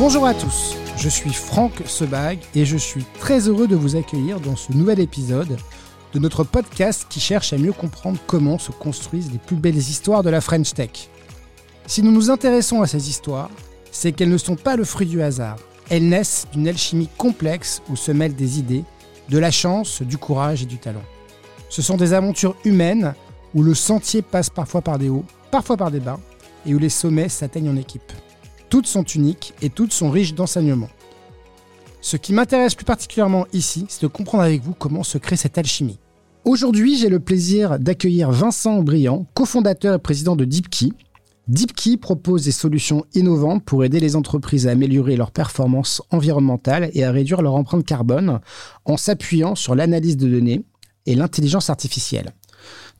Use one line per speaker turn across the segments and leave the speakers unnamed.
Bonjour à tous, je suis Franck Sebag et je suis très heureux de vous accueillir dans ce nouvel épisode de notre podcast qui cherche à mieux comprendre comment se construisent les plus belles histoires de la French Tech. Si nous nous intéressons à ces histoires, c'est qu'elles ne sont pas le fruit du hasard. Elles naissent d'une alchimie complexe où se mêlent des idées, de la chance, du courage et du talent. Ce sont des aventures humaines où le sentier passe parfois par des hauts, parfois par des bas, et où les sommets s'atteignent en équipe. Toutes sont uniques et toutes sont riches d'enseignements. Ce qui m'intéresse plus particulièrement ici, c'est de comprendre avec vous comment se crée cette alchimie. Aujourd'hui, j'ai le plaisir d'accueillir Vincent Briand, cofondateur et président de DeepKey. DeepKey propose des solutions innovantes pour aider les entreprises à améliorer leur performance environnementale et à réduire leur empreinte carbone en s'appuyant sur l'analyse de données et l'intelligence artificielle.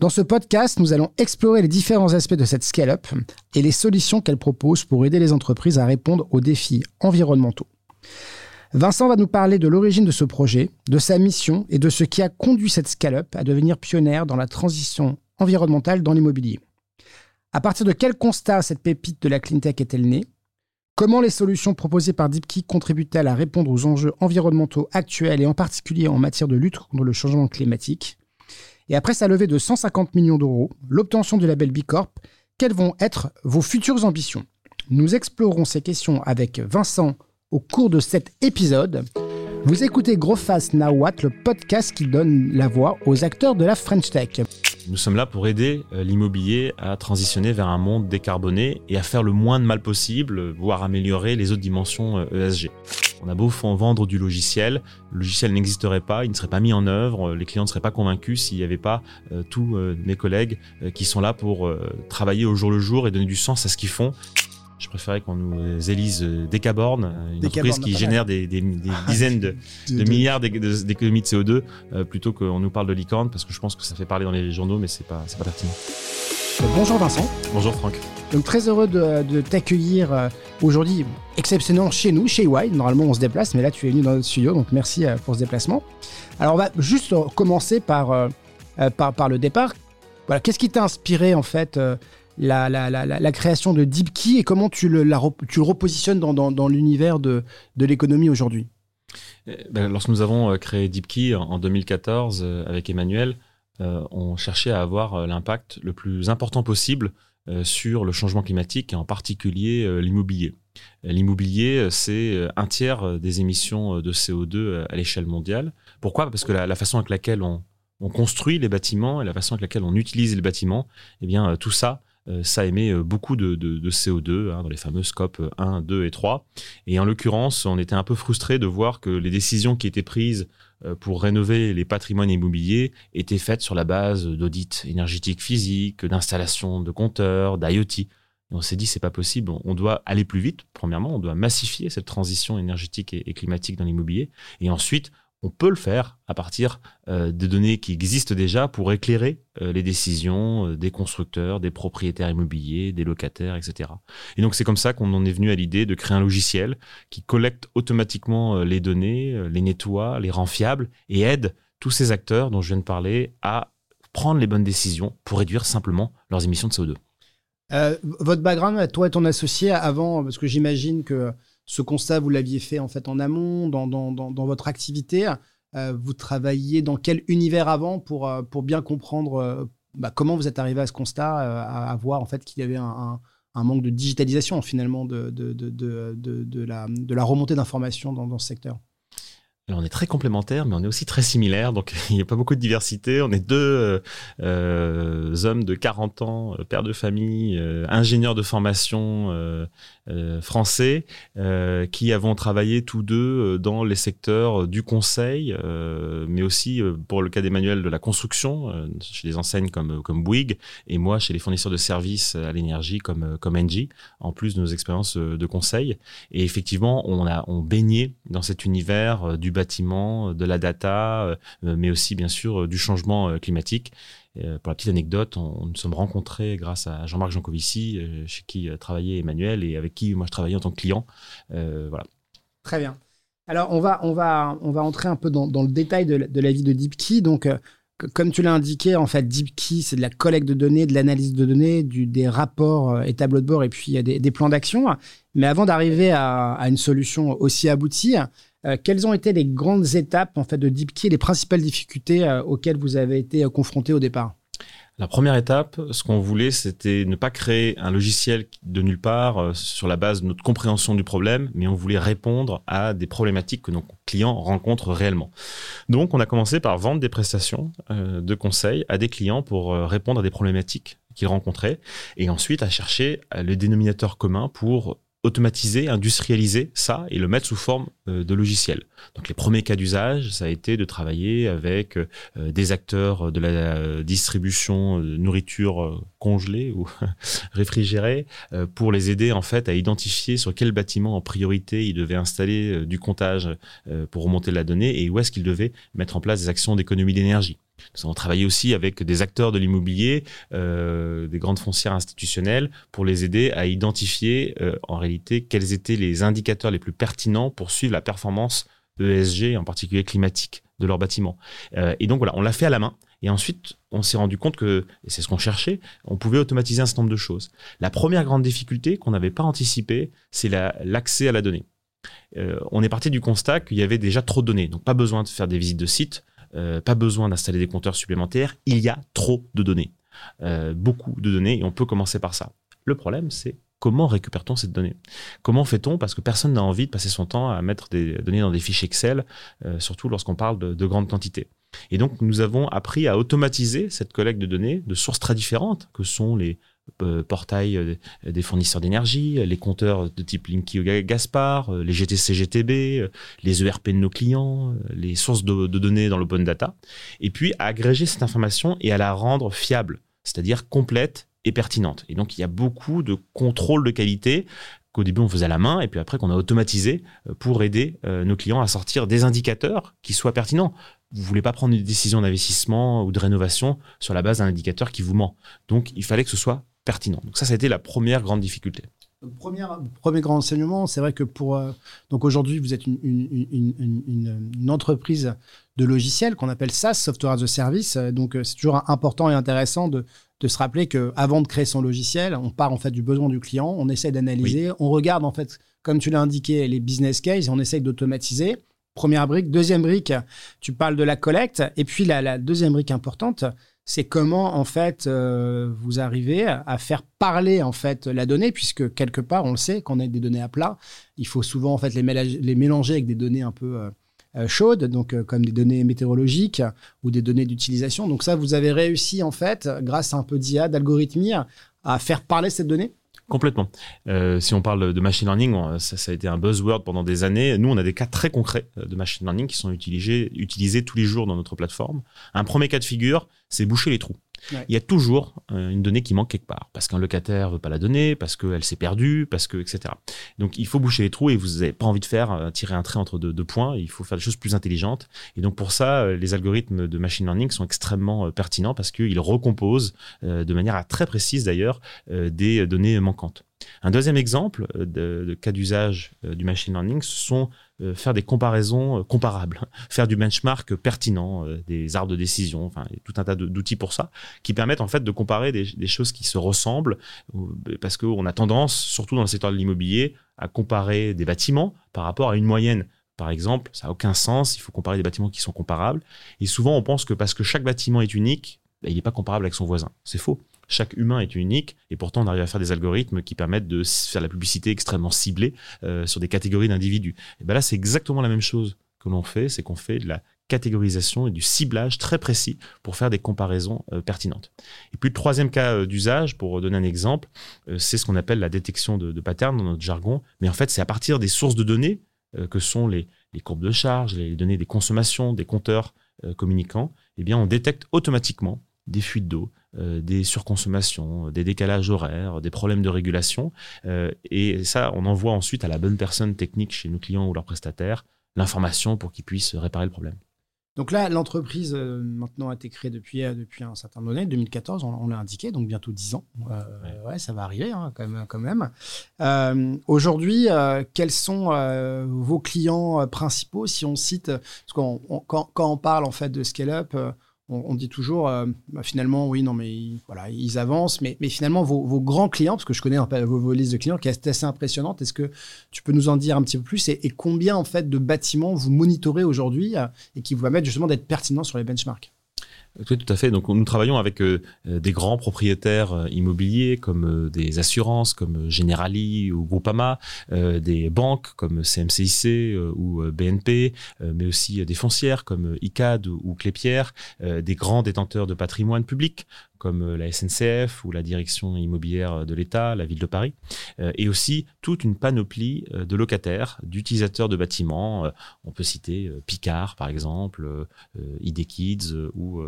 Dans ce podcast, nous allons explorer les différents aspects de cette scale-up et les solutions qu'elle propose pour aider les entreprises à répondre aux défis environnementaux. Vincent va nous parler de l'origine de ce projet, de sa mission et de ce qui a conduit cette scale-up à devenir pionnière dans la transition environnementale dans l'immobilier. À partir de quel constat cette pépite de la cleantech est-elle née? Comment les solutions proposées par DeepKey contribuent-elles à répondre aux enjeux environnementaux actuels et en particulier en matière de lutte contre le changement climatique? Et après sa levée de 150 millions d'euros, l'obtention du label B Corp, quelles vont être vos futures ambitions? Nous explorerons ces questions avec Vincent au cours de cet épisode. Vous écoutez Now What, le podcast qui donne la voix aux acteurs de la French Tech.
Nous sommes là pour aider euh, l'immobilier à transitionner vers un monde décarboné et à faire le moins de mal possible, voire améliorer les autres dimensions ESG. Euh, On a beau vendre du logiciel, le logiciel n'existerait pas, il ne serait pas mis en œuvre, les clients ne seraient pas convaincus s'il n'y avait pas euh, tous mes collègues qui sont là pour travailler au jour le jour et donner du sens à ce qu'ils font. Je préférais qu'on nous élise Decaborn, une entreprise qui génère des, dizaines de, milliards d'économies de CO2, euh, plutôt qu'on nous parle de licorne, parce que je pense que ça fait parler dans les journaux, mais c'est pas, pas pertinent.
Euh, bonjour Vincent.
Bonjour Franck.
Donc très heureux de, t'accueillir euh, aujourd'hui, exceptionnellement chez nous, chez Wide. Normalement on se déplace, mais là tu es venu dans notre studio, donc merci pour ce déplacement. Alors on va juste commencer par, par, par le départ. Qu'est-ce qui t'a inspiré en fait la, création de DeepKey et comment tu le, tu repositionnes dans, l'univers de, l'économie aujourd'hui?
Ben, Lorsque nous avons euh, créé DeepKey en, 2014 euh, avec Emmanuel, euh, on cherchait à avoir l'impact le plus important possible sur le changement climatique et en particulier l'immobilier. L'immobilier, c'est un tiers des émissions de CO2 à l'échelle mondiale. Pourquoi? Parce que la, façon avec laquelle on, construit les bâtiments et la façon avec laquelle on utilise les bâtiments, eh bien, tout ça euh, ça émet euh, beaucoup de, CO2 hein, dans les fameux scopes 1, 2 et 3. Et en l'occurrence, on était un peu frustré de voir que les décisions qui étaient prises euh, pour rénover les patrimoines immobiliers étaient faites sur la base d'audits énergétiques physiques, d'installations de compteurs, d'IoT. On s'est dit c'est pas possible, on doit aller plus vite. Premièrement, on doit massifier cette transition énergétique et climatique dans l'immobilier, et ensuite on peut le faire à partir euh, des données qui existent déjà pour éclairer euh, les décisions euh, des constructeurs, des propriétaires immobiliers, des locataires, etc. Et donc c'est comme ça qu'on en est venu à l'idée de créer un logiciel qui collecte automatiquement les données, les nettoie, les rend fiables et aide tous ces acteurs dont je viens de parler à prendre les bonnes décisions pour réduire simplement leurs émissions de CO2.
votre background, toi et ton associé, avant, parce que j'imagine que ce constat, vous l'aviez fait en fait en amont, dans, votre activité. Euh, vous travailliez dans quel univers avant pour, euh, bien comprendre euh, bah, comment vous êtes arrivé à ce constat, à, voir en fait qu'il y avait un, manque de digitalisation finalement de, la, la, remontée d'informations dans ce secteur?
On est très complémentaires, mais on est aussi très similaires, donc il n'y a pas beaucoup de diversité. On est deux euh, euh, hommes de 40 ans, euh, pères de famille, ingénieurs de formation français, qui avons travaillé tous deux dans les secteurs du conseil, mais aussi pour le cas d'Emmanuel de la construction, chez des enseignes comme, comme Bouygues, et moi chez les fournisseurs de services à l'énergie comme, comme Engie, en plus de nos expériences de conseil. Et effectivement, on a on baigné dans cet univers du bâtiments, de la data, euh, mais aussi bien sûr euh, du changement euh, climatique. pour la petite anecdote, on, nous sommes rencontrés grâce à Jean-Marc Jancovici, chez qui travaillait Emmanuel et avec qui moi je travaillais en tant que client. voilà.
Très bien. Alors on va, on va, on va entrer un peu dans, le détail de, la vie de DeepKey. Donc comme tu l'as indiqué, en fait, DeepKey, c'est de la collecte de données, de l'analyse de données, des rapports euh, et tableaux de bord, et puis a des, plans d'action. Mais avant d'arriver à, une solution aussi aboutie, euh, quelles ont été les grandes étapes en fait de DeepKey, les principales difficultés euh, auxquelles vous avez été confrontés au départ?
La première étape, ce qu'on voulait, c'était ne pas créer un logiciel de nulle part euh, sur la base de notre compréhension du problème, mais on voulait répondre à des problématiques que nos clients rencontrent réellement. Donc, on a commencé par vendre des prestations euh, de conseil à des clients pour euh, répondre à des problématiques qu'ils rencontraient, et ensuite à chercher le dénominateur commun pour automatiser, industrialiser ça et le mettre sous forme euh, de logiciel. Donc les premiers cas d'usage, ça a été de travailler avec euh, des acteurs de la distribution de nourriture congelée ou réfrigérée pour les aider en fait à identifier sur quel bâtiment en priorité ils devaient installer du comptage pour remonter la donnée et où est-ce qu'ils devaient mettre en place des actions d'économie d'énergie. Nous avons travaillé aussi avec des acteurs de l'immobilier, euh, des grandes foncières institutionnelles, pour les aider à identifier euh, en réalité quels étaient les indicateurs les plus pertinents pour suivre la performance ESG, en particulier climatique, de leur bâtiment. Euh, et donc voilà, on l'a fait à la main. Et ensuite, on s'est rendu compte que, et c'est ce qu'on cherchait, on pouvait automatiser un certain nombre de choses. La première grande difficulté qu'on n'avait pas anticipée, c'est l'accès à la donnée. on est parti du constat qu'il y avait déjà trop de données, donc pas besoin de faire des visites de sites, euh, pas besoin d'installer des compteurs supplémentaires. Il y a trop de données, euh, beaucoup de données, et on peut commencer par ça. Le problème, c'est comment récupère-t-on cette donnée? Comment fait-on? Parce que personne n'a envie de passer son temps à mettre des données dans des fichiers Excel, euh, surtout lorsqu'on parle de, de, grandes quantités. Et donc, nous avons appris à automatiser cette collecte de données de sources très différentes, que sont les portail euh, des fournisseurs d'énergie, les compteurs de type Linky ou Gaspar, euh, les GTC GTB, les ERP de nos clients, les sources de, données dans l'open data, et puis à agréger cette information et à la rendre fiable, c'est-à-dire complète et pertinente. Et donc il y a beaucoup de contrôle de qualité qu'au début on faisait à la main et puis après qu'on a automatisé pour aider nos clients à sortir des indicateurs qui soient pertinents vous voulez pas prendre une décision d'investissement ou de rénovation sur la base d'un indicateur qui vous ment. Donc, il fallait que ce soit pertinent. Donc ça, ça a été la première grande difficulté.
Premier, premier grand enseignement, c'est vrai que pour euh, donc aujourd'hui vous êtes une, une, une, entreprise de logiciels qu'on appelle SaaS, Software as a Service. Donc euh, c'est toujours important et intéressant de, de se rappeler que avant de créer son logiciel, on part en fait du besoin du client, on essaie d'analyser, on regarde en fait comme tu l'as indiqué les business cases, on essaye d'automatiser. Première brique, deuxième brique, tu parles de la collecte et puis la, la deuxième brique importante, c'est comment en fait euh, vous arrivez à faire parler en fait la donnée, puisque quelque part on le sait, qu'on a des données à plat, il faut souvent en fait les, mélanger, avec des données un peu euh, euh, chaudes, donc comme des données météorologiques ou des données d'utilisation. Donc ça, vous avez réussi en fait, grâce à un peu d'IA, d'algorithmie, à faire parler cette donnée.
Complètement. si on parle de machine learning, ça, a été un buzzword pendant des années. Nous, on a des cas très concrets de machine learning qui sont utilisés, utilisés tous les jours dans notre plateforme. Un premier cas de figure, c'est boucher les trous. Il y a toujours euh, une donnée qui manque quelque part, parce qu'un locataire veut pas la donner, parce qu'elle s'est perdue, parce que etc. Donc il faut boucher les trous et vous n'avez pas envie de faire euh, tirer un trait entre deux, points. Il faut faire des choses plus intelligentes. Et donc pour ça, euh, les algorithmes de machine learning sont extrêmement pertinents parce qu'ils recomposent de manière très précise d'ailleurs des données manquantes. Un deuxième exemple de, cas d'usage du machine learning, ce sont euh, faire des comparaisons euh, comparables, faire du benchmark pertinent, euh, des arbres de décision, enfin tout un tas d'outils pour ça, qui permettent en fait de comparer des, choses qui se ressemblent, parce qu'on a tendance, surtout dans le secteur de l'immobilier, à comparer des bâtiments par rapport à une moyenne. Par exemple, ça n'a aucun sens, il faut comparer des bâtiments qui sont comparables. Et souvent, on pense que parce que chaque bâtiment est unique, ben, il n'est pas comparable avec son voisin. C'est faux chaque humain est unique et pourtant on arrive à faire des algorithmes qui permettent de faire la publicité extrêmement ciblée euh, sur des catégories d'individus. Et ben là, c'est exactement la même chose que l'on fait, c'est qu'on fait de la catégorisation et du ciblage très précis pour faire des comparaisons euh, pertinentes. Et puis le troisième cas euh, d'usage, pour donner un exemple, c'est ce qu'on appelle la détection de, patterns dans notre jargon, mais en fait c'est à partir des sources de données que sont les, courbes de charge, les données des consommations, des compteurs communicants, eh bien on détecte automatiquement des fuites d'eau, des surconsommations, des décalages horaires, des problèmes de régulation. Euh, et ça, on envoie ensuite à la bonne personne technique chez nos clients ou leurs prestataires l'information pour qu'ils puissent réparer le problème.
Donc là, l'entreprise euh, maintenant a été créée depuis, depuis un certain donné, 2014, on, l'a indiqué, donc bientôt 10 ans. ouais. ça va arriver hein, quand même. Quand même. Aujourd'hui, quels sont vos clients principaux si on cite, parce quand, quand, on parle en fait de scale-up, on, dit toujours, euh, bah, finalement, oui, non, mais ils, voilà, ils avancent, mais, finalement, vos, grands clients, parce que je connais vos, listes de clients qui est assez impressionnante, est-ce que tu peux nous en dire un petit peu plus et, combien, en fait, de bâtiments vous monitorez aujourd'hui et qui vous permettent justement d'être pertinents sur les benchmarks?
Oui, tout à fait. Donc, nous travaillons avec euh, des grands propriétaires euh, immobiliers comme euh, des assurances, comme Generali ou Groupama, des banques comme CMCIC ou BNP, mais aussi des foncières comme ICAD ou, ou Clépierre, des grands détenteurs de patrimoine public comme euh, la SNCF ou la direction immobilière de l'État, la ville de Paris, euh, et aussi toute une panoplie euh, de locataires, d'utilisateurs de bâtiments. On peut citer Picard, par exemple, ID Kids ou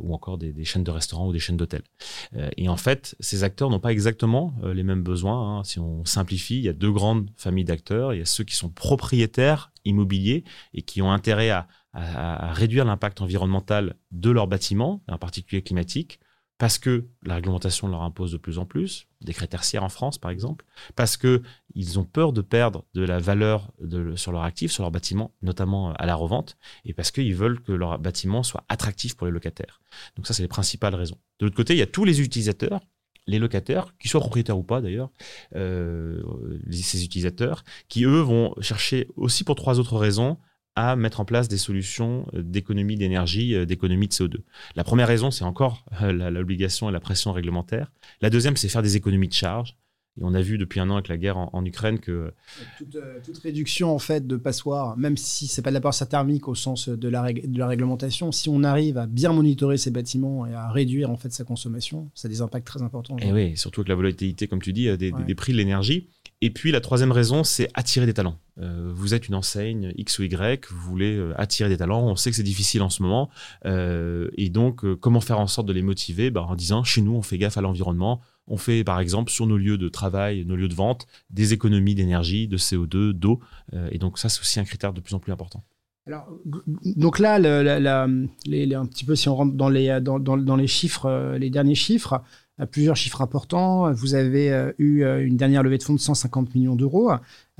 ou encore des, chaînes de restaurants ou des chaînes d'hôtels. et en fait, ces acteurs n'ont pas exactement les mêmes besoins. Hein. Si on simplifie, il y a deux grandes familles d'acteurs. Il y a ceux qui sont propriétaires immobiliers et qui ont intérêt à, à réduire l'impact environnemental de leurs bâtiments, en particulier climatique, parce que la réglementation leur impose de plus en plus, des tertiaires en France par exemple, parce que ils ont peur de perdre de la valeur sur leur actif, sur leur bâtiment, notamment euh, à la revente, et parce qu'ils veulent que leur bâtiment soit attractif pour les locataires. Donc ça, c'est les principales raisons. De l'autre côté, il y a tous les utilisateurs, les locataires, qui soient propriétaires ou pas d'ailleurs, euh, ces utilisateurs, qui eux vont chercher aussi pour trois autres raisons à mettre en place des solutions euh, d'économie d'énergie, euh, d'économie de CO2. La première raison, c'est encore euh, l'obligation et la pression réglementaire. La deuxième, c'est faire des économies de charge. Et on a vu depuis un an avec la guerre en, Ukraine que
toute, réduction en fait de passoires, même si c'est pas de la passoire thermique au sens de la, de la réglementation, si on arrive à bien monitorer ces bâtiments et à réduire en fait sa consommation, ça a des impacts très importants.
Et oui, surtout avec la volatilité, comme tu dis, des, des prix de l'énergie. Et puis la troisième raison, c'est attirer des talents. Euh, vous êtes une enseigne X ou Y, vous voulez euh, attirer des talents. On sait que c'est difficile en ce moment. Euh, et donc, comment faire en sorte de les motiver? Bah, En disant, chez nous, on fait gaffe à l'environnement. On fait, par exemple, sur nos lieux de travail, nos lieux de vente, des économies d'énergie, de CO2, d'eau. et donc, ça, c'est aussi un critère de plus en plus important.
Alors, donc là, un petit peu si on rentre dans, dans les chiffres, les derniers chiffres, plusieurs chiffres importants. Vous avez euh, eu euh, une dernière levée de fonds de 150 millions d'euros.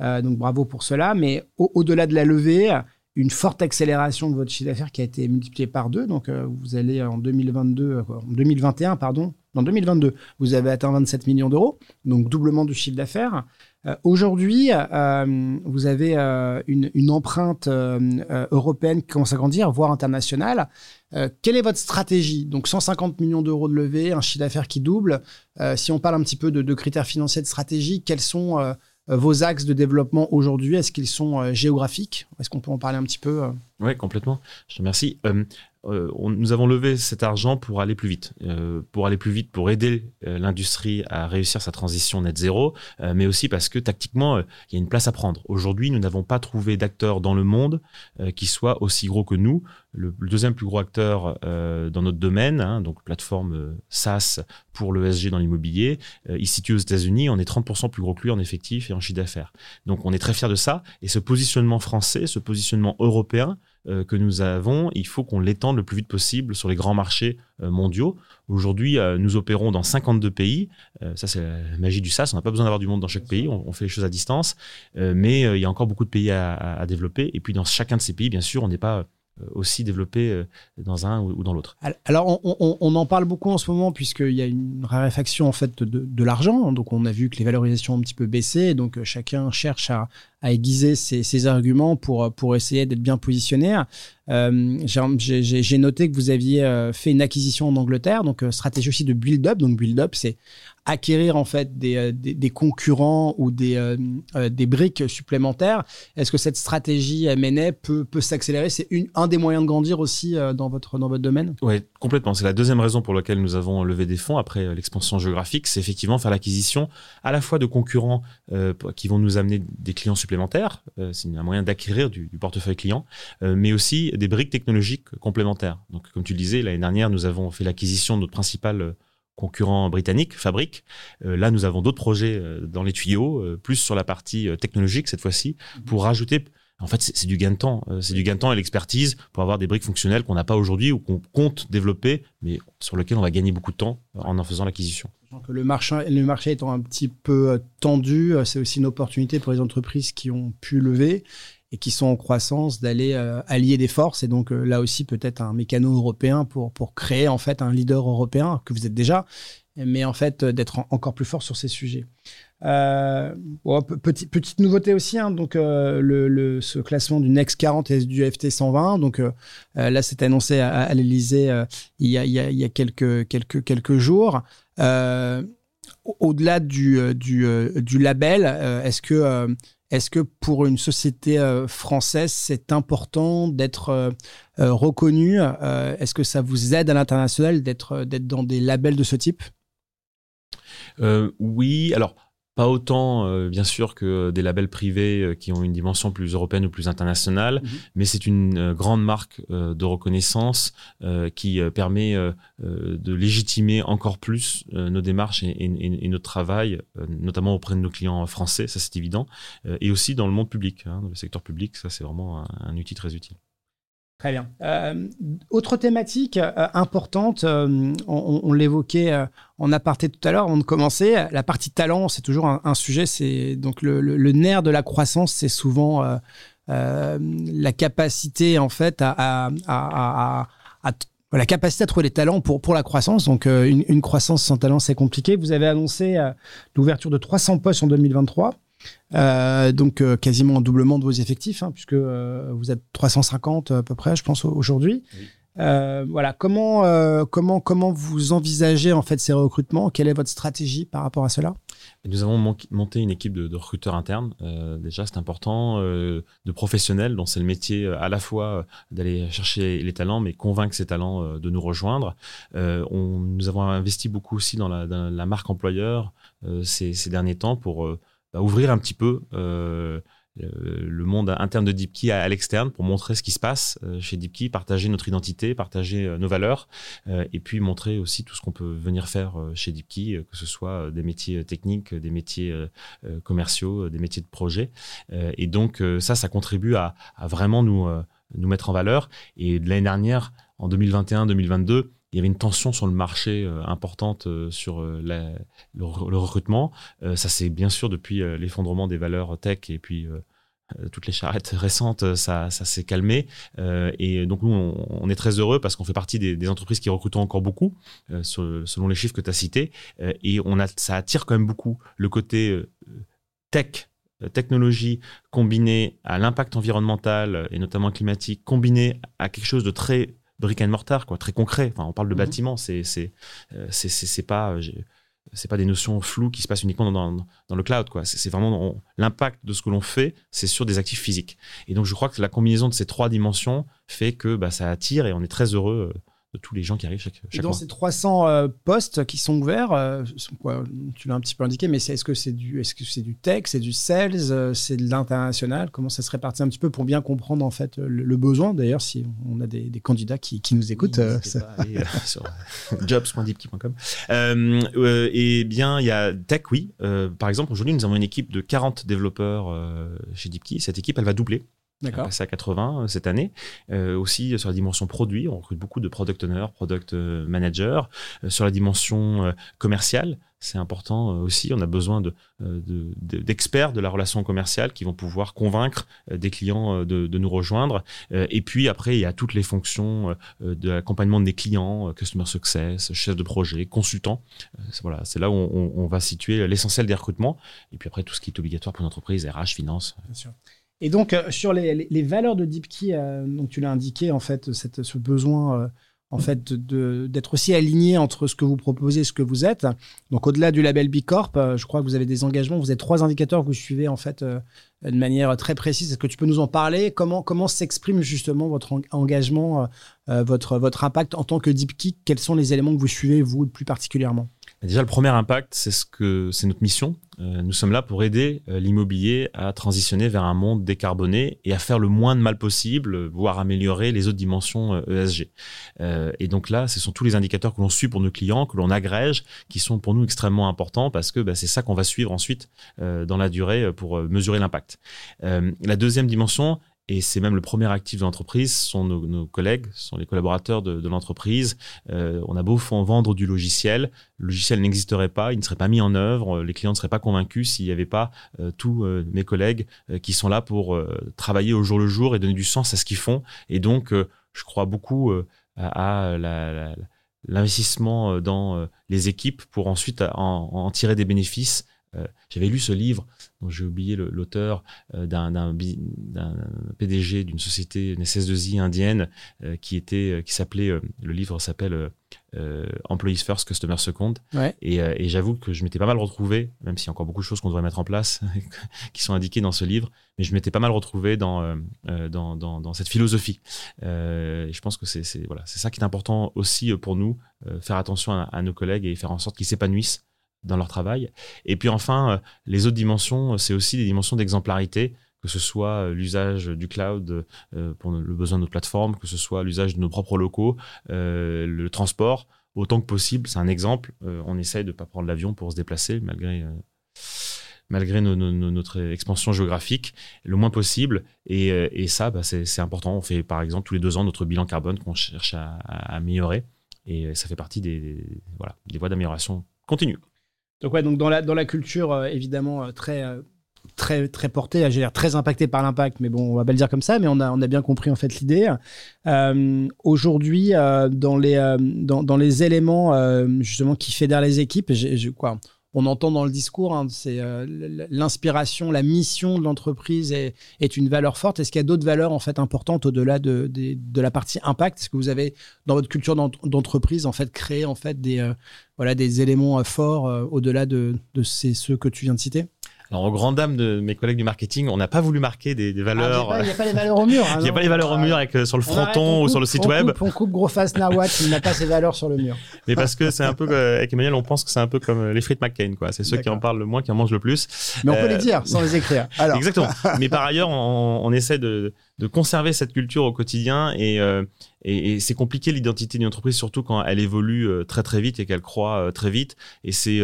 Euh, donc bravo pour cela. Mais au-delà de la levée, une forte accélération de votre chiffre d'affaires qui a été multipliée par deux. Donc vous allez en 2022, en 2021, pardon, en 2022, vous avez atteint 27 millions d'euros, donc doublement du chiffre d'affaires. Euh, aujourd'hui, euh, vous avez euh, une, empreinte européenne qui commence à grandir, voire internationale. quelle est votre stratégie? Donc 150 millions d'euros de levée, un chiffre d'affaires qui double. si on parle un petit peu de, de critères financiers de stratégie, quels sont vos axes de développement aujourd'hui? Est-ce qu'ils sont géographiques? Est-ce qu'on peut en parler un petit peu
Oui, complètement. Je te remercie. Euh, nous avons levé cet argent pour aller plus vite, euh, pour aller plus vite, pour aider euh, l'industrie à réussir sa transition net zéro, mais aussi parce que tactiquement, il y a une place à prendre. Aujourd'hui, nous n'avons pas trouvé d'acteur dans le monde qui soit aussi gros que nous. Le, deuxième plus gros acteur dans notre domaine, hein, donc plateforme SaaS pour l'ESG dans l'immobilier, il se situe aux États-Unis. On est 30% plus gros que lui en effectif et en chiffre d'affaires. Donc, on est très fiers de ça. Et ce positionnement français, ce positionnement européen, euh, que nous avons, il faut qu'on l'étende le plus vite possible sur les grands marchés euh, mondiaux. Aujourd'hui, euh, nous opérons dans 52 pays. ça, c'est la magie du SaaS. On n'a pas besoin d'avoir du monde dans chaque pays. On, fait les choses à distance. mais il y a encore beaucoup de pays à, à, développer. Et puis, dans chacun de ces pays, bien sûr, on n'est pas aussi développé dans un ou dans l'autre.
Alors, on, en parle beaucoup en ce moment puisqu'il y a une raréfaction en fait de, l'argent. Donc, on a vu que les valorisations ont un petit peu baissé. Donc, chacun cherche à, aiguiser ses, arguments pour, pour essayer d'être bien positionné. J'ai noté que vous aviez fait une acquisition en Angleterre, donc stratégie aussi de build-up. Donc, build-up, c'est acquérir en fait des, euh, des, concurrents ou des, euh, euh, des briques supplémentaires. Est-ce que cette stratégie M&A peut, peut s'accélérer? C'est un des moyens de grandir aussi dans, votre, dans votre domaine?
Oui, complètement. C'est la deuxième raison pour laquelle nous avons levé des fonds après l'expansion géographique. C'est effectivement faire l'acquisition à la fois de concurrents qui vont nous amener des clients supplémentaires. C'est un moyen d'acquérir du, du, portefeuille client, mais aussi des briques technologiques complémentaires. Donc, comme tu le disais, l'année dernière, nous avons fait l'acquisition de notre principal concurrent britannique, Fabrique. Euh, là, nous avons d'autres projets euh, dans les tuyaux, euh, plus sur la partie technologique cette fois-ci, mhm. pour rajouter. En fait, c'est du gain de temps. c'est du gain de temps et l'expertise pour avoir des briques fonctionnelles qu'on n'a pas aujourd'hui ou qu'on compte développer, mais sur lesquelles on va gagner beaucoup de temps en en faisant l'acquisition.
Le marché, étant un petit peu tendu, c'est aussi une opportunité pour les entreprises qui ont pu lever et qui sont en croissance d'aller allier des forces et donc là aussi peut-être un mécano européen pour pour créer en fait un leader européen que vous êtes déjà mais en fait d'être encore plus fort sur ces sujets. Euh, petite nouveauté aussi, hein, donc euh, le, ce classement du Next 40 et du FT 120. Donc euh, là, c'est annoncé à, à l'Elysée il, a, il, y a, quelques, quelques, quelques jours. Au-delà du, du, du, label, est-ce que, est que pour une société française, c'est important d'être reconnu Est-ce que ça vous aide à l'international d'être dans des labels de ce type?
Oui, alors pas autant, euh, bien sûr, que des labels privés euh, qui ont une dimension plus européenne ou plus internationale, mhm. mais c'est une euh, grande marque de reconnaissance qui permet de légitimer encore plus nos démarches et, notre travail, notamment auprès de nos clients français, ça c'est évident, et aussi dans le monde public, hein, dans le secteur public, ça c'est vraiment un outil très utile.
Très bien. Euh, autre thématique euh, importante, euh, on, l'évoquait en aparté tout à l'heure avant de commencer, la partie talent, c'est toujours un, sujet. C'est donc le, nerf de la croissance, c'est souvent la capacité en fait à, la capacité à trouver les talents pour, pour la croissance. Donc, une, une croissance sans talent, c'est compliqué. Vous avez annoncé l'ouverture de 300 postes en 2023. Euh, donc euh, quasiment un doublement de vos effectifs, hein, puisque euh, vous êtes 350 à peu près, je pense aujourd'hui. Voilà, comment comment comment vous envisagez en fait ces recrutements? Quelle est votre stratégie par rapport à cela?
Nous avons monté une équipe de, recruteurs internes. déjà, c'est important, de professionnels dont c'est le métier à la fois d'aller chercher les talents, mais convaincre ces talents de nous rejoindre. Nous avons investi beaucoup aussi dans la, marque employeur ces, derniers temps pour ouvrir un petit peu euh, le monde interne de DeepKey à, l'externe pour montrer ce qui se passe euh, chez DeepKey, partager notre identité, partager euh, nos valeurs et puis montrer aussi tout ce qu'on peut venir faire chez DeepKey, que ce soit des métiers techniques, des métiers commerciaux, des métiers de projet. et donc ça, ça contribue à, à vraiment nous, nous mettre en valeur. Et l'année dernière, en 2021-2022, il y avait une tension sur le marché euh, importante euh, sur euh, le, recrutement. ça c'est bien sûr depuis l'effondrement des valeurs tech et puis toutes les charrettes récentes, ça, ça s'est calmé. et donc nous, on, est très heureux parce qu'on fait partie des, entreprises qui recrutent encore beaucoup, selon les chiffres que tu as cités. et on a, ça attire quand même beaucoup le côté tech technologie combinée à l'impact environnemental et notamment climatique, combinée à quelque chose de très brick and mortar, quoi, très concret. Enfin, on parle de mhm. bâtiment, c'est c'est euh, c'est pas euh, c'est pas des notions floues qui se passent uniquement dans, dans, le cloud, quoi. C'est vraiment l'impact de ce que l'on fait, c'est sur des actifs physiques. Et donc, je crois que la combinaison de ces trois dimensions fait que bah, ça attire et on est très heureux euh, tous les gens qui arrivent chaque, chaque
dans ces 300 euh, postes qui sont ouverts, euh, quoi, tu l'as un petit peu indiqué, mais est-ce que c'est du, est-ce que c'est du tech, c'est du sales, euh, c'est de l'international? Comment ça se répartit un petit peu pour bien comprendre en fait le, besoin? D'ailleurs, si on a des, candidats qui, qui, nous écoutent,
sur jobs.deepkey.com. et bien, il y a tech, oui. par exemple, aujourd'hui, nous avons une équipe de 40 développeurs chez DeepKey. Cette équipe, elle va doubler. D'accord. Passé à 80 euh, cette année. Euh, aussi euh, sur la dimension produit, on recrute beaucoup de product owners, product managers. sur la dimension commerciale, c'est important aussi. On a besoin de, d'experts de, la relation commerciale qui vont pouvoir convaincre des clients de, de nous rejoindre. et puis après, il y a toutes les fonctions de l'accompagnement des clients, customer success, chef de projet, consultant. voilà, c'est là où on, on va situer l'essentiel des recrutements. Et puis après, tout ce qui est obligatoire pour une entreprise, RH, finance. Bien sûr.
Et donc, euh, sur les, valeurs de DeepKey, euh, tu l'as indiqué, en fait, ce besoin euh, en fait, d'être aussi aligné entre ce que vous proposez et ce que vous êtes. Donc, au-delà du label B Corp, je crois que vous avez des engagements. Vous avez trois indicateurs que vous suivez, en fait, de manière très précise. Est-ce que tu peux nous en parler? Comment, comment s'exprime justement votre engagement, votre, votre impact en tant que DeepKey Quels sont les éléments que vous suivez, vous, plus particulièrement?
Déjà, le premier impact, c'est ce que c'est notre mission. Euh, nous sommes là pour aider euh, l'immobilier à transitionner vers un monde décarboné et à faire le moins de mal possible, voire améliorer les autres dimensions ESG. Euh, et donc là, ce sont tous les indicateurs que l'on suit pour nos clients, que l'on agrège, qui sont pour nous extrêmement importants parce que bah, c'est ça qu'on va suivre ensuite dans la durée pour mesurer l'impact. la deuxième dimension, et c'est même le premier actif de l'entreprise, sont nos, collègues, sont les collaborateurs de, l'entreprise. Euh, on a beau vendre du logiciel, le logiciel n'existerait pas, il ne serait pas mis en œuvre, les clients ne seraient pas convaincus s'il n'y avait pas euh, tous euh, mes collègues qui sont là pour travailler au jour le jour et donner du sens à ce qu'ils font. Et donc, je crois beaucoup à, l'investissement dans les équipes pour ensuite en tirer des bénéfices euh, j'avais lu ce livre, dont j'ai oublié l'auteur, euh, d'un PDG d'une société, une SS2I indienne, euh, qui était, qui s'appelait, le livre s'appelle Employees First, Customer Second. Et, j'avoue que je m'étais pas mal retrouvé, même s'il y a encore beaucoup de choses qu'on devrait mettre en place, qui sont indiquées dans ce livre, mais je m'étais pas mal retrouvé dans, dans, dans, cette philosophie. et je pense que c'est voilà, ça qui est important aussi pour nous, faire attention à nos collègues et faire en sorte qu'ils s'épanouissent dans leur travail. Et puis enfin, euh, les autres dimensions, euh, c'est aussi des dimensions d'exemplarité, que ce soit euh, l'usage du cloud pour le besoin de notre plateforme, que ce soit l'usage de nos propres locaux, le transport, autant que possible. C'est un exemple. on essaye de ne pas prendre l'avion pour se déplacer, malgré malgré notre expansion géographique, le moins possible. Et, ça, bah, c'est important. On fait par exemple tous les deux ans notre bilan carbone qu'on cherche à, améliorer. Et ça fait partie des, des voies d'amélioration continue.
Donc ouais, donc dans la, dans la culture, euh, évidemment, euh, très, euh, très, très portée, l'air très impacté par l'impact, mais bon, on va pas le dire comme ça, mais on a, on a bien compris en fait l'idée. Aujourd'hui, dans, les, dans, dans, les éléments justement qui fédèrent les équipes, j'ai quoi on entend dans le discours, hein, c'est euh, l'inspiration, la mission de l'entreprise est, une valeur forte. Est-ce qu'il y a d'autres valeurs en fait importantes au-delà de, la partie impact? Est-ce que vous avez dans votre culture d'entreprise en fait créé en euh, des éléments euh, forts au-delà de, de ceux que tu viens de citer?
Alors, aux grandes dames de mes collègues du marketing, on n'a pas voulu marquer des, valeurs.
Il n'y a, pas les valeurs au mur.
Hein, il n'y a pas les valeurs au mur avec, sur le fronton ou sur le site web.
on coupe gros face Nawat, il n'a pas ses valeurs sur le mur.
Mais parce que c'est un peu, avec Emmanuel, on pense que c'est un peu comme les frites McCain, quoi. C'est ceux qui en parlent le moins qui en mangent le plus.
Mais on peut les euh, dire sans les écrire.
Alors. Exactement. Mais par ailleurs, on, on essaie de, de, conserver cette culture au quotidien et, euh, et, et c'est compliqué l'identité d'une entreprise, surtout quand elle évolue euh, très très vite et qu'elle croît très vite. Et c'est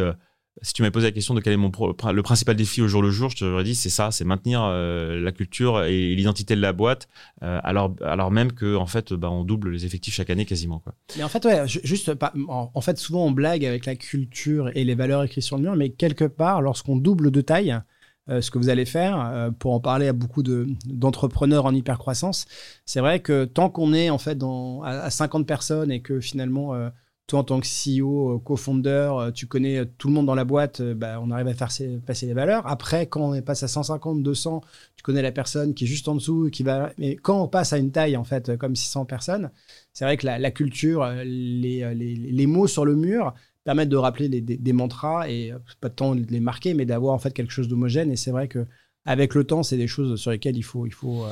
si tu m'avais posé la question de quel est mon le principal défi au jour le jour, je te t'aurais dit c'est ça, c'est maintenir euh, la culture et l'identité de la boîte, euh, alors, alors même que en fait, bah, on double les effectifs chaque année quasiment.
Mais en fait, ouais, juste, en, fait, souvent on blague avec la culture et les valeurs écrites sur le mur, mais quelque part, lorsqu'on double de taille, euh, ce que vous allez faire, pour en parler à beaucoup d'entrepreneurs en hypercroissance, c'est vrai que tant qu'on est en fait à, à 50 personnes et que finalement toi, en tant que CEO, euh, co-founder, euh, tu connais euh, tout le monde dans la boîte, bah, on arrive à faire passer les valeurs. Après, quand on passe à 150, 200, tu connais la personne qui est juste en dessous, qui va. Mais quand on passe à une taille, en fait, comme 600 personnes, c'est vrai que la, culture, les, les, mots sur le mur permettent de rappeler des, mantras et pas de temps de les marquer, mais d'avoir en fait quelque chose d'homogène. Et c'est vrai que avec le temps, c'est des choses sur lesquelles il faut, il faut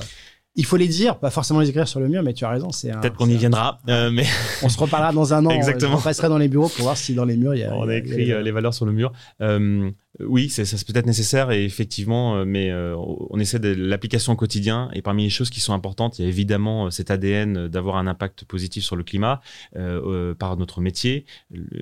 il faut les dire, pas forcément les écrire sur le mur, mais tu as raison.
C'est peut-être qu'on y viendra, euh, mais
on se reparlera dans un an. Exactement. On passerait dans les bureaux pour voir si dans les murs il y a.
On a écrit euh, les valeurs sur le mur. Euh, oui, c'est ça peut être nécessaire et effectivement, euh, mais euh, on essaie de l'application au quotidien. Et parmi les choses qui sont importantes, il y a évidemment euh, cet ADN d'avoir un impact positif sur le climat par notre métier.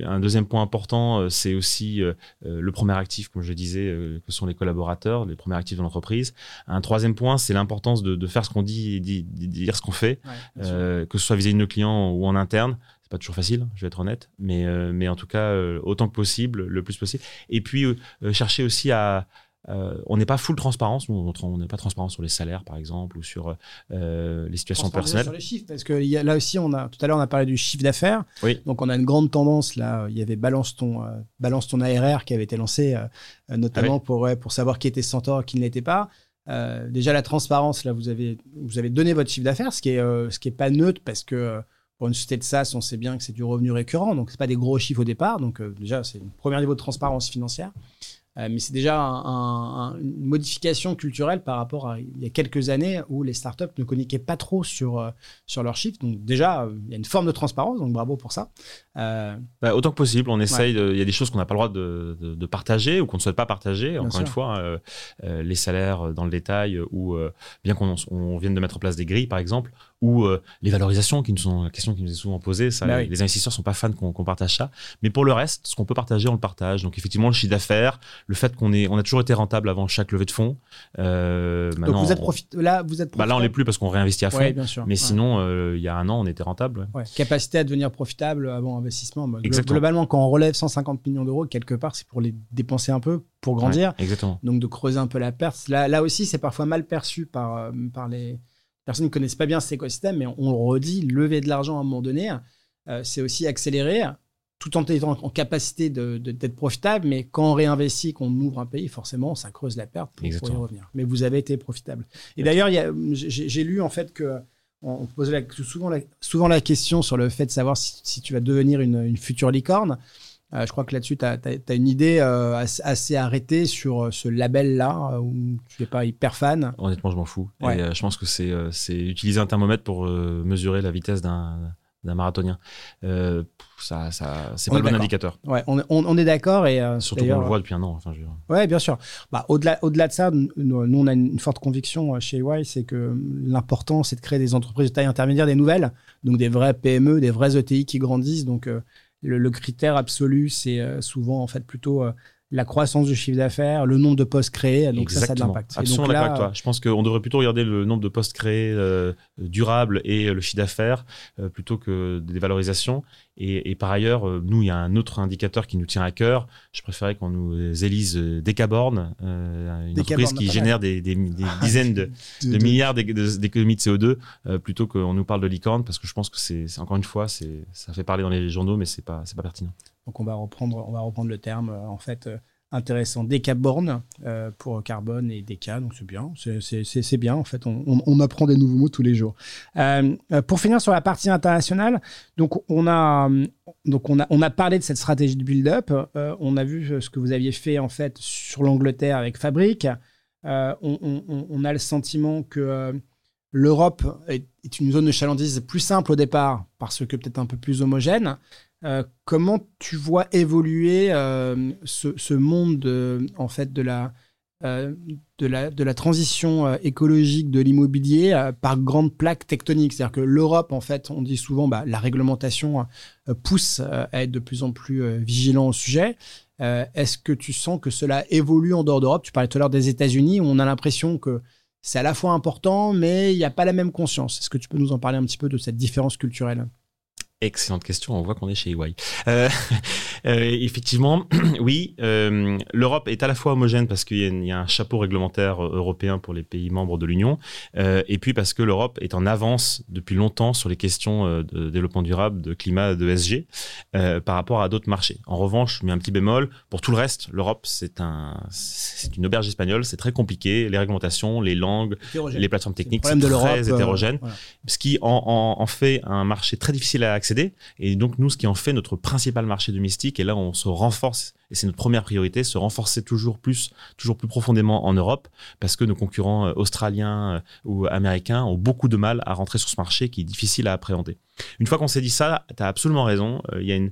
Un deuxième point important, c'est aussi le premier actif, comme je disais, que sont les collaborateurs, les premiers actifs de l'entreprise. Un troisième point, c'est l'importance de, faire ce qu'on dit et de dire ce qu'on fait, que ce soit vis-à-vis de nos clients ou en interne c'est pas toujours facile, je vais être honnête, mais, euh, mais en tout cas, euh, autant que possible, le plus possible. Et puis, euh, chercher aussi à. on n'est pas full transparence, on n'est pas transparent sur les salaires, par exemple, ou sur les situations personnelles.
Sur les chiffres, parce que y a, là aussi, on a, tout à l'heure, on a parlé du chiffre d'affaires. Oui. Donc, on a une grande tendance, là, il y avait Balance ton, balance ton ARR qui avait été lancé, notamment ah pour, pour savoir qui était Centaure, qui ne l'était pas. déjà, la transparence, là, vous avez, vous avez donné votre chiffre d'affaires, ce qui est, ce qui est pas neutre parce que pour une société de SaaS, on sait bien que c'est du revenu récurrent, donc ce pas des gros chiffres au départ. Donc euh, déjà, c'est un premier niveau de transparence financière. Euh, mais c'est déjà une modification culturelle par rapport à il y a quelques années où les startups ne communiquaient pas trop sur, euh, sur leurs chiffres. Donc déjà, il y a une forme de transparence, donc bravo pour ça.
Bah, autant que possible, on essaye, il y a des choses qu'on n'a pas le droit de, de, partager ou qu'on ne souhaite pas partager. Encore une fois, les salaires dans le détail ou bien qu'on on vienne de mettre en place des grilles, par exemple, ou euh, les valorisations, qui nous sont la question qui nous est souvent posée. Ça,
Bah
les,
oui.
les investisseurs sont pas fans qu'on partage ça. Mais pour le reste, ce qu'on peut partager, on le partage. Donc effectivement, le chiffre d'affaires, le fait qu'on est, on a toujours été rentable avant chaque levée de fonds. Euh,
Donc vous êtes
on-
là, vous êtes
bah là, on l'est plus parce qu'on réinvestit à fond.
Bien sûr.
Mais
Ouais.
sinon, euh, il y a un an, on était rentable.
Capacité à devenir profitable avant Globalement, quand on relève 150 millions d'euros, quelque part, c'est pour les dépenser un peu, pour grandir.
Ouais, exactement.
Donc de creuser un peu la perte. Là, là aussi, c'est parfois mal perçu par, euh, par les personnes qui ne connaissent pas bien cet écosystème, mais on le redit, lever de l'argent à un moment donné, euh, c'est aussi accélérer tout en étant en capacité de- de- d'être profitable, mais quand on réinvestit, qu'on ouvre un pays, forcément, ça creuse la perte pour, pour y revenir. Mais vous avez été profitable. Et d'ailleurs, j'ai lu en fait que on posait la- souvent, la, souvent la question sur le fait de savoir si, si tu vas devenir une, une future licorne. Euh, je crois que là-dessus, tu as, une idée euh, assez, arrêtée sur euh, ce label-là, où tu n'es pas hyper fan.
Honnêtement, je m'en fous.
Ouais.
Et euh, je pense que c'est utiliser un thermomètre pour mesurer la vitesse d'un d'un marathonien. Euh, ça, ça, c'est pas le bon indicateur.
Ouais, on, on- on est d'accord. Et, euh,
Surtout qu'on le voit depuis un an. Enfin, je.
Ouais, bien sûr. Bah, au-delà, au-delà de ça, nous, nous, on a une forte conviction euh, chez EY, c'est que l'important, c'est de créer des entreprises de taille intermédiaire, des nouvelles, donc des vrais PME, des vrais ETI qui grandissent. Donc, euh, le, le critère absolu, c'est souvent en fait plutôt la croissance du chiffre d'affaires, le nombre de postes créés. Donc ça, ça a de l'impact.
Absolument
donc
d'accord toi. Je pense qu'on devrait plutôt regarder le nombre de postes créés euh, durables et euh, le chiffre d'affaires euh, plutôt que des valorisations. Et, et par ailleurs, euh, nous, il y a un autre indicateur qui nous tient à cœur. Je préférais qu'on nous élise Decaborn, une
Decaborn,
entreprise qui génère des, des- des dizaines de,
de-
de
de-
milliards d'économies de CO2 euh, plutôt qu'on nous parle de licorne parce que je pense que c'est encore une fois ça fait parler dans les journaux mais c'est pas pas pertinent.
Donc on va reprendre, on va reprendre le terme euh, en fait euh, intéressant. Décaborne euh, pour carbone et déca, donc c'est bien, c'est- bien en fait. On, on- apprend des nouveaux mots tous les jours. Euh, pour finir sur la partie internationale, donc on a donc on a on a parlé de cette stratégie de build-up. On a vu ce que vous aviez fait en fait sur l'Angleterre avec. Euh, on, a le sentiment que l'Europe est, est une zone de chalandise plus simple au départ parce que peut-être un peu plus homogène. Euh, comment tu vois évoluer euh, ce, monde de, en fait de la, euh, de la, de la transition écologique de l'immobilier par grandes plaques tectoniques? C'est-à-dire que l'Europe, en fait, on dit souvent, bah, la réglementation pousse à être de plus en plus vigilant au sujet. Est-ce que tu sens que cela évolue en dehors d'Europe? Tu parlais tout à l'heure des États-Unis, où on a l'impression que c'est à la fois important, mais il n'y a pas la même conscience. Est-ce que tu peux nous en parler un petit peu de cette différence culturelle?
Excellente question, on voit qu'on est chez EY. Euh, euh, effectivement, oui, euh, l'Europe est à la fois homogène parce qu'il y, a y un chapeau réglementaire européen pour les pays membres de l'Union, et puis parce que l'Europe est en avance depuis longtemps sur les questions de développement durable, de climat, de SG, par rapport à d'autres marchés. En revanche, je mets un petit bémol, pour tout le reste, l'Europe, c'est un, une auberge espagnole, c'est très compliqué, les réglementations, les langues, les plateformes techniques,
C'est
très hétérogène
voilà.
ce qui en, en- en fait un marché très difficile à accéder. Et donc, nous, ce qui en fait notre principal marché domestique, et là, on se renforce, et c'est notre première priorité, se renforcer toujours plus, toujours plus profondément en Europe, parce que nos concurrents euh, australiens euh, ou américains ont beaucoup de mal à rentrer sur ce marché qui est difficile à appréhender. Une fois qu'on s'est dit ça, tu as absolument raison. Euh,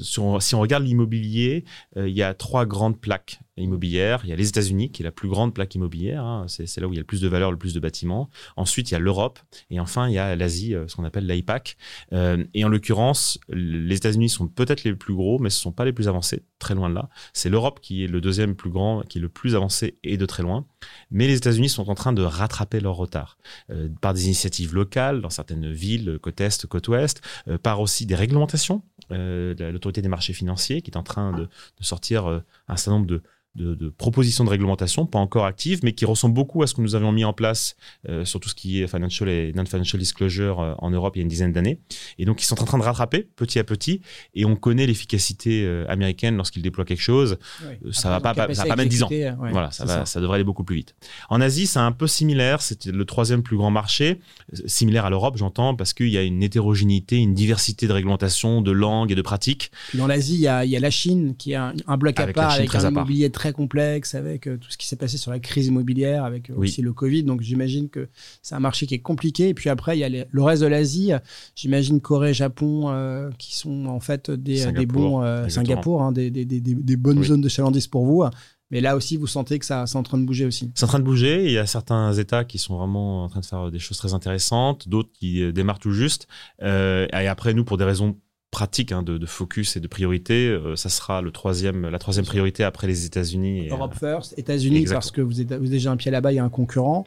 si on regarde l'immobilier, il y a trois grandes plaques immobilières. Il y a les États-Unis, qui est la plus grande plaque immobilière. hein. C'est là où il y a le plus de valeur, le plus de bâtiments. Ensuite, il y a l'Europe. Et enfin, il y a l'Asie, ce qu'on appelle l'AIPAC. Et en l'occurrence, les États-Unis sont peut-être les plus gros, mais ce ne sont pas les plus avancés, très loin de C'est l'Europe qui est le deuxième plus grand, qui est le plus avancé et de très loin. Mais les États-Unis sont en train de rattraper leur retard euh, par des initiatives locales dans certaines villes, côte est, côte ouest, euh, par aussi des réglementations. Euh, l'autorité des marchés financiers qui est en train de, sortir un certain nombre de, de, de propositions de réglementation, pas encore actives, mais qui ressemblent beaucoup à ce que nous avions mis en place euh, sur tout ce qui est financial et non-financial disclosure euh, en Europe il y a une dizaine d'années. Et donc, ils sont en train de rattraper petit à petit, et on connaît l'efficacité euh, américaine lorsqu'ils déploient quelque chose.
Oui.
ça va
Après,
pas-
ils ont
ça va pas mettre 10 ans.
ouais,
voilà, ça, va, ça. devrait aller beaucoup plus vite. En Asie, c'est un peu similaire. C'est le troisième plus grand marché, similaire à l'Europe, j'entends, parce qu'il y a une hétérogénéité, une diversité de réglementations, de langues et de pratiques.
Dans l'Asie, il y a, y a la Chine qui est un, un bloc à
Avec
part, avec
très
un immobilier très complexe, avec euh, tout ce qui s'est passé sur la crise immobilière, avec euh,
Oui.
aussi le Covid. Donc j'imagine que c'est un marché qui est compliqué. Et puis après, il y a les- le reste de l'Asie. J'imagine Corée, Japon, euh, qui sont en fait des,
Singapour,
des bons. Singapour, hein, des, des, des, bonnes
Oui.
zones de chalandise pour vous. Mais là aussi, vous sentez que ça, c'est en train de bouger aussi.
C'est en train de bouger. Il y a certains États qui sont vraiment en train de faire des choses très intéressantes, d'autres qui démarrent tout juste. Et après, nous, pour des raisons pratiques hein, de, de, focus et de priorité, euh, ça sera le troisième, la troisième priorité après les États-Unis.
Europe first, États-Unis parce que vous, êtes, vous avez déjà un pied là-bas, il y a un concurrent.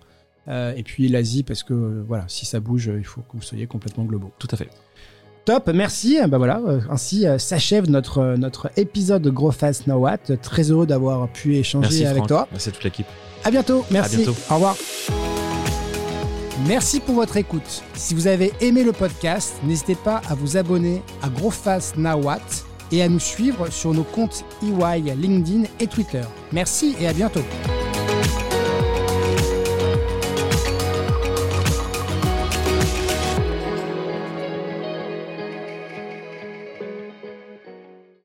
Euh, et puis l'Asie parce que euh, voilà, si ça bouge, il faut que vous soyez complètement globaux.
Tout à fait.
Top, merci. Bah voilà, euh, ainsi euh, s'achève notre, notre épisode de Grow Fast Now What. Très heureux d'avoir pu échanger
merci,
avec
Franck.
toi.
Merci à toute l'équipe.
À bientôt. Merci.
À bientôt.
Au revoir. Merci pour votre écoute. Si vous avez aimé le podcast, n'hésitez pas à vous abonner à Now What et à nous suivre sur nos comptes EY, LinkedIn et Twitter. Merci et à bientôt.